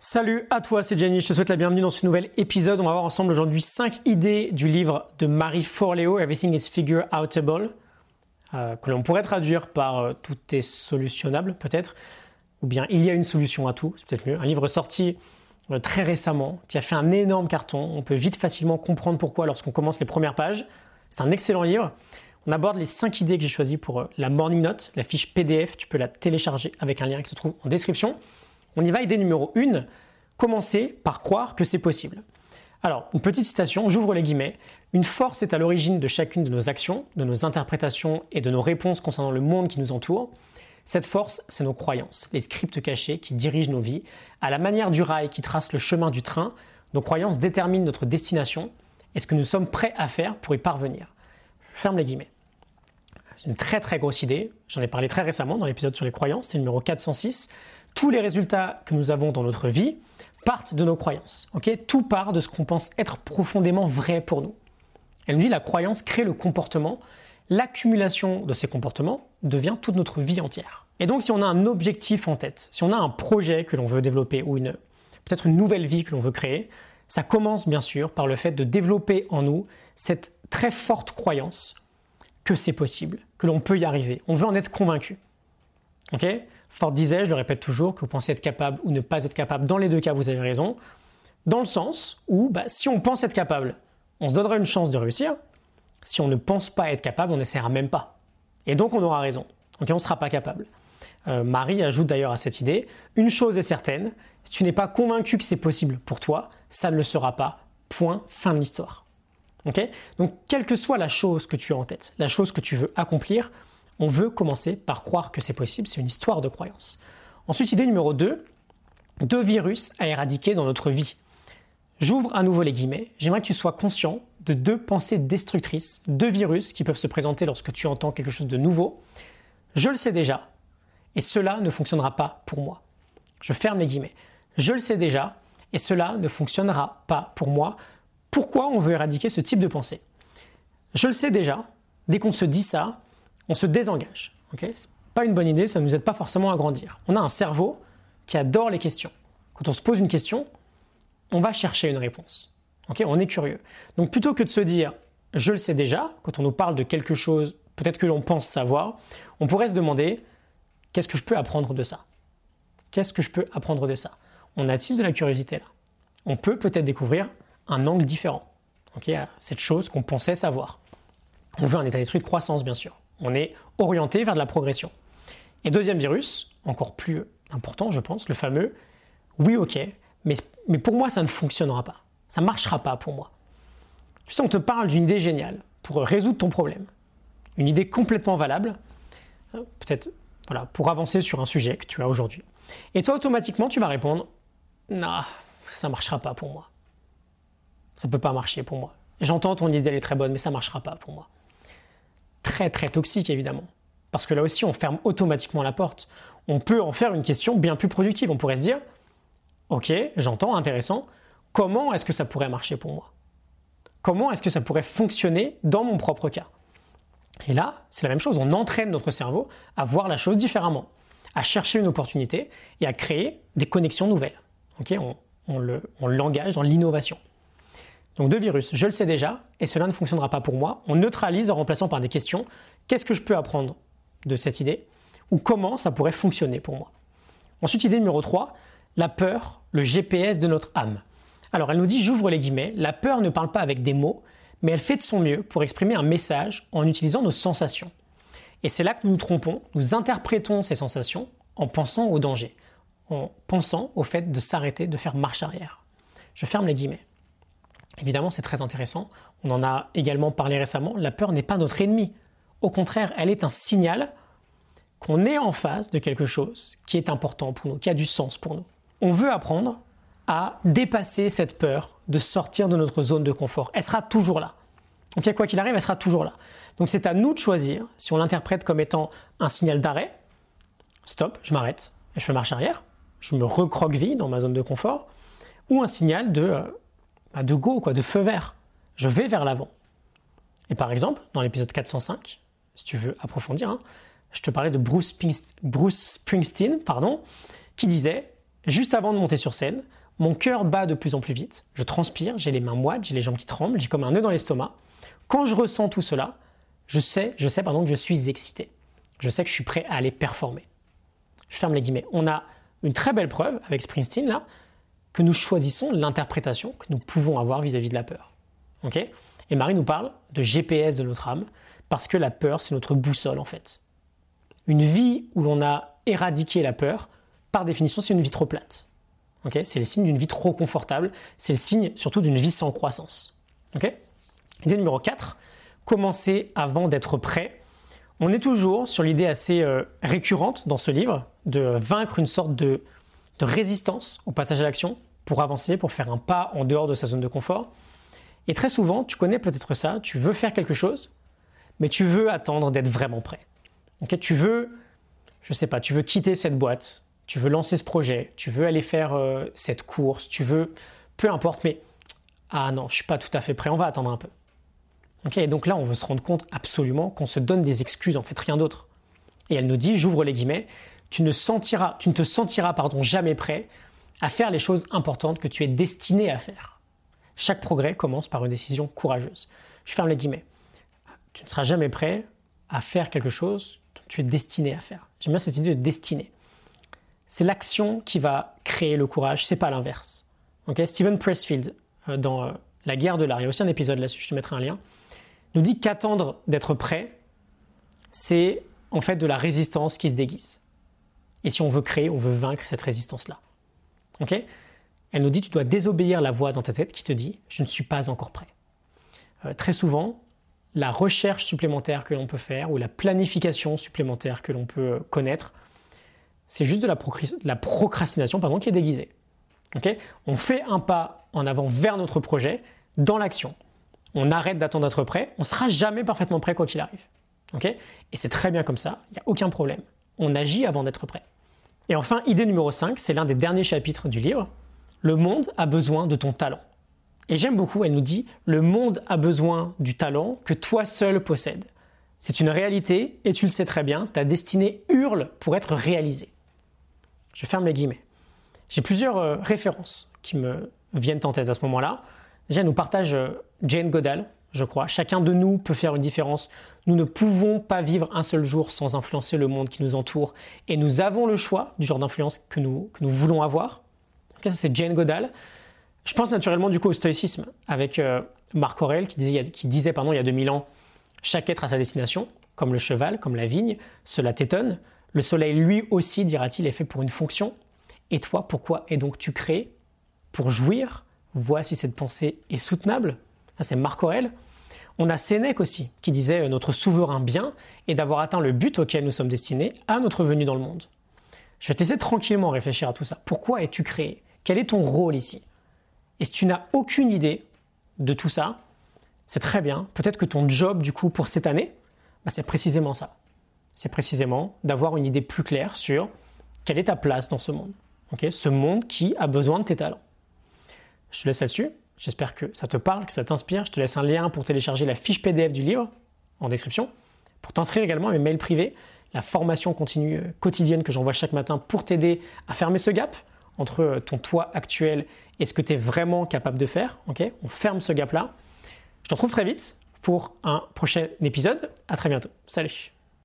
Salut à toi, c'est Jenny, je te souhaite la bienvenue dans ce nouvel épisode. On va voir ensemble aujourd'hui 5 idées du livre de Marie Forleo, Everything is Figure Outable, euh, que l'on pourrait traduire par euh, Tout est solutionnable peut-être, ou bien Il y a une solution à tout, c'est peut-être mieux. Un livre sorti euh, très récemment, qui a fait un énorme carton. On peut vite facilement comprendre pourquoi lorsqu'on commence les premières pages. C'est un excellent livre. On aborde les 5 idées que j'ai choisies pour la Morning Note, la fiche PDF, tu peux la télécharger avec un lien qui se trouve en description. On y va, idée numéro 1, commencer par croire que c'est possible. Alors, une petite citation, j'ouvre les guillemets. Une force est à l'origine de chacune de nos actions, de nos interprétations et de nos réponses concernant le monde qui nous entoure. Cette force, c'est nos croyances, les scripts cachés qui dirigent nos vies. À la manière du rail qui trace le chemin du train, nos croyances déterminent notre destination et ce que nous sommes prêts à faire pour y parvenir? Je ferme les guillemets. C'est une très très grosse idée. J'en ai parlé très récemment dans l'épisode sur les croyances, c'est le numéro 406 tous les résultats que nous avons dans notre vie partent de nos croyances. Tout part de ce qu'on pense être profondément vrai pour nous. Elle nous dit la croyance crée le comportement. L'accumulation de ces comportements devient toute notre vie entière. Et donc si on a un objectif en tête, si on a un projet que l'on veut développer ou une peut-être une nouvelle vie que l'on veut créer, ça commence bien sûr par le fait de développer en nous cette très forte croyance que c'est possible, que l'on peut y arriver. On veut en être convaincu. OK? Ford disait, je le répète toujours, que vous pensez être capable ou ne pas être capable. Dans les deux cas, vous avez raison. Dans le sens où, bah, si on pense être capable, on se donnera une chance de réussir. Si on ne pense pas être capable, on n'essaiera même pas. Et donc, on aura raison. On ne sera pas capable. Euh, Marie ajoute d'ailleurs à cette idée, une chose est certaine, si tu n'es pas convaincu que c'est possible pour toi, ça ne le sera pas. Point, fin de l'histoire. Donc, quelle que soit la chose que tu as en tête, la chose que tu veux accomplir, on veut commencer par croire que c'est possible, c'est une histoire de croyance. Ensuite, idée numéro 2, deux virus à éradiquer dans notre vie. J'ouvre à nouveau les guillemets, j'aimerais que tu sois conscient de deux pensées destructrices, deux virus qui peuvent se présenter lorsque tu entends quelque chose de nouveau. Je le sais déjà, et cela ne fonctionnera pas pour moi. Je ferme les guillemets. Je le sais déjà, et cela ne fonctionnera pas pour moi. Pourquoi on veut éradiquer ce type de pensée? Je le sais déjà, dès qu'on se dit ça, on se désengage. Okay c'est pas une bonne idée, ça ne nous aide pas forcément à grandir. On a un cerveau qui adore les questions. Quand on se pose une question, on va chercher une réponse. On est curieux. Donc plutôt que de se dire je le sais déjà, quand on nous parle de quelque chose, peut-être que l'on pense savoir, on pourrait se demander qu'est-ce que je peux apprendre de ça? Qu'est-ce que je peux apprendre de ça? On attise de la curiosité là. On peut peut-être découvrir un angle différent à cette chose qu'on pensait savoir. On veut un état d'esprit de croissance, bien sûr. On est orienté vers de la progression. Et deuxième virus, encore plus important, je pense, le fameux oui, ok, mais, mais pour moi, ça ne fonctionnera pas. Ça ne marchera pas pour moi. Tu sais, on te parle d'une idée géniale pour résoudre ton problème. Une idée complètement valable, hein, peut-être voilà, pour avancer sur un sujet que tu as aujourd'hui. Et toi, automatiquement, tu vas répondre Non, ça ne marchera pas pour moi. Ça ne peut pas marcher pour moi. J'entends ton idée, elle est très bonne, mais ça ne marchera pas pour moi très très toxique évidemment. Parce que là aussi, on ferme automatiquement la porte. On peut en faire une question bien plus productive. On pourrait se dire, ok, j'entends, intéressant, comment est-ce que ça pourrait marcher pour moi? Comment est-ce que ça pourrait fonctionner dans mon propre cas? Et là, c'est la même chose, on entraîne notre cerveau à voir la chose différemment, à chercher une opportunité et à créer des connexions nouvelles. Ok, on, on l'engage dans l'innovation. Donc deux virus, je le sais déjà, et cela ne fonctionnera pas pour moi. On neutralise en remplaçant par des questions. Qu'est-ce que je peux apprendre de cette idée Ou comment ça pourrait fonctionner pour moi? Ensuite, idée numéro 3, la peur, le GPS de notre âme. Alors elle nous dit, j'ouvre les guillemets, la peur ne parle pas avec des mots, mais elle fait de son mieux pour exprimer un message en utilisant nos sensations. Et c'est là que nous nous trompons, nous interprétons ces sensations en pensant au danger, en pensant au fait de s'arrêter, de faire marche arrière. Je ferme les guillemets. Évidemment, c'est très intéressant. On en a également parlé récemment. La peur n'est pas notre ennemi. Au contraire, elle est un signal qu'on est en face de quelque chose qui est important pour nous, qui a du sens pour nous. On veut apprendre à dépasser cette peur de sortir de notre zone de confort. Elle sera toujours là. Donc, quoi qu'il arrive, elle sera toujours là. Donc, c'est à nous de choisir si on l'interprète comme étant un signal d'arrêt. Stop, je m'arrête je fais marche arrière. Je me recroqueville dans ma zone de confort. Ou un signal de euh, de go, quoi, de feu vert. Je vais vers l'avant. Et par exemple, dans l'épisode 405, si tu veux approfondir, hein, je te parlais de Bruce, Springsteen, pardon, qui disait juste avant de monter sur scène, mon cœur bat de plus en plus vite, je transpire, j'ai les mains moites, j'ai les jambes qui tremblent, j'ai comme un nœud dans l'estomac. Quand je ressens tout cela, je sais, je sais pardon, que je suis excité. Je sais que je suis prêt à aller performer. Je ferme les guillemets. On a une très belle preuve avec Springsteen là que nous choisissons l'interprétation que nous pouvons avoir vis-à-vis de la peur. Ok? Et Marie nous parle de GPS de notre âme parce que la peur c'est notre boussole en fait. Une vie où l'on a éradiqué la peur, par définition, c'est une vie trop plate. Ok? C'est le signe d'une vie trop confortable, c'est le signe surtout d'une vie sans croissance. Ok? Idée numéro 4, commencer avant d'être prêt. On est toujours sur l'idée assez euh, récurrente dans ce livre de vaincre une sorte de résistance au passage à l'action pour avancer, pour faire un pas en dehors de sa zone de confort. Et très souvent, tu connais peut-être ça, tu veux faire quelque chose, mais tu veux attendre d'être vraiment prêt. Ok tu veux, je sais pas, tu veux quitter cette boîte, tu veux lancer ce projet, tu veux aller faire euh, cette course, tu veux, peu importe, mais ah non, je suis pas tout à fait prêt, on va attendre un peu. Ok, et donc là, on veut se rendre compte absolument qu'on se donne des excuses, en fait, rien d'autre. Et elle nous dit, j'ouvre les guillemets, tu ne, sentiras, tu ne te sentiras pardon, jamais prêt à faire les choses importantes que tu es destiné à faire. Chaque progrès commence par une décision courageuse. Je ferme les guillemets. Tu ne seras jamais prêt à faire quelque chose que tu es destiné à faire. J'aime bien cette idée de destinée c'est l'action qui va créer le courage, c'est pas l'inverse. Okay Stephen Pressfield, euh, dans euh, La guerre de l'art, il y a aussi un épisode là-dessus, je te mettrai un lien, nous dit qu'attendre d'être prêt, c'est en fait de la résistance qui se déguise. Et si on veut créer, on veut vaincre cette résistance-là. Ok? Elle nous dit tu dois désobéir la voix dans ta tête qui te dit je ne suis pas encore prêt. Euh, très souvent, la recherche supplémentaire que l'on peut faire ou la planification supplémentaire que l'on peut connaître c'est juste de la, procrastination pardon, qui est déguisée. on fait un pas en avant vers notre projet dans l'action. On arrête d'attendre d'être prêt, on ne sera jamais parfaitement prêt quoi qu'il arrive. Et c'est très bien comme ça, il n'y a aucun problème. On agit avant d'être prêt. Et enfin, idée numéro 5, c'est l'un des derniers chapitres du livre. Le monde a besoin de ton talent. Et j'aime beaucoup, elle nous dit, le monde a besoin du talent que toi seul possèdes. C'est une réalité et tu le sais très bien, ta destinée hurle pour être réalisée. Je ferme les guillemets. J'ai plusieurs euh, références qui me viennent en tête à ce moment-là. Déjà, nous partage euh, Jane Goodall, je crois. Chacun de nous peut faire une différence. Nous ne pouvons pas vivre un seul jour sans influencer le monde qui nous entoure. Et nous avons le choix du genre d'influence que nous, que nous voulons avoir. ça, c'est Jane Goodall. Je pense naturellement du coup au stoïcisme avec euh, Marc Aurèle qui disait, pardon, il y a 2000 ans Chaque être a sa destination, comme le cheval, comme la vigne. Cela t'étonne. Le soleil, lui aussi, dira-t-il, est fait pour une fonction. Et toi, pourquoi es donc tu créé Pour jouir? Vois si cette pensée est soutenable. Ça, c'est Marc Aurèle. On a Sénèque aussi, qui disait euh, Notre souverain bien est d'avoir atteint le but auquel nous sommes destinés à notre venue dans le monde. Je vais te laisser tranquillement réfléchir à tout ça. Pourquoi es-tu créé? Quel est ton rôle ici? Et si tu n'as aucune idée de tout ça, c'est très bien. Peut-être que ton job, du coup, pour cette année, bah, c'est précisément ça c'est précisément d'avoir une idée plus claire sur quelle est ta place dans ce monde. ce monde qui a besoin de tes talents. Je te laisse là-dessus. J'espère que ça te parle, que ça t'inspire. Je te laisse un lien pour télécharger la fiche PDF du livre en description. Pour t'inscrire également à mes mails privés, la formation continue euh, quotidienne que j'envoie chaque matin pour t'aider à fermer ce gap entre euh, ton toit actuel et ce que tu es vraiment capable de faire. On ferme ce gap-là. Je te retrouve très vite pour un prochain épisode. À très bientôt. Salut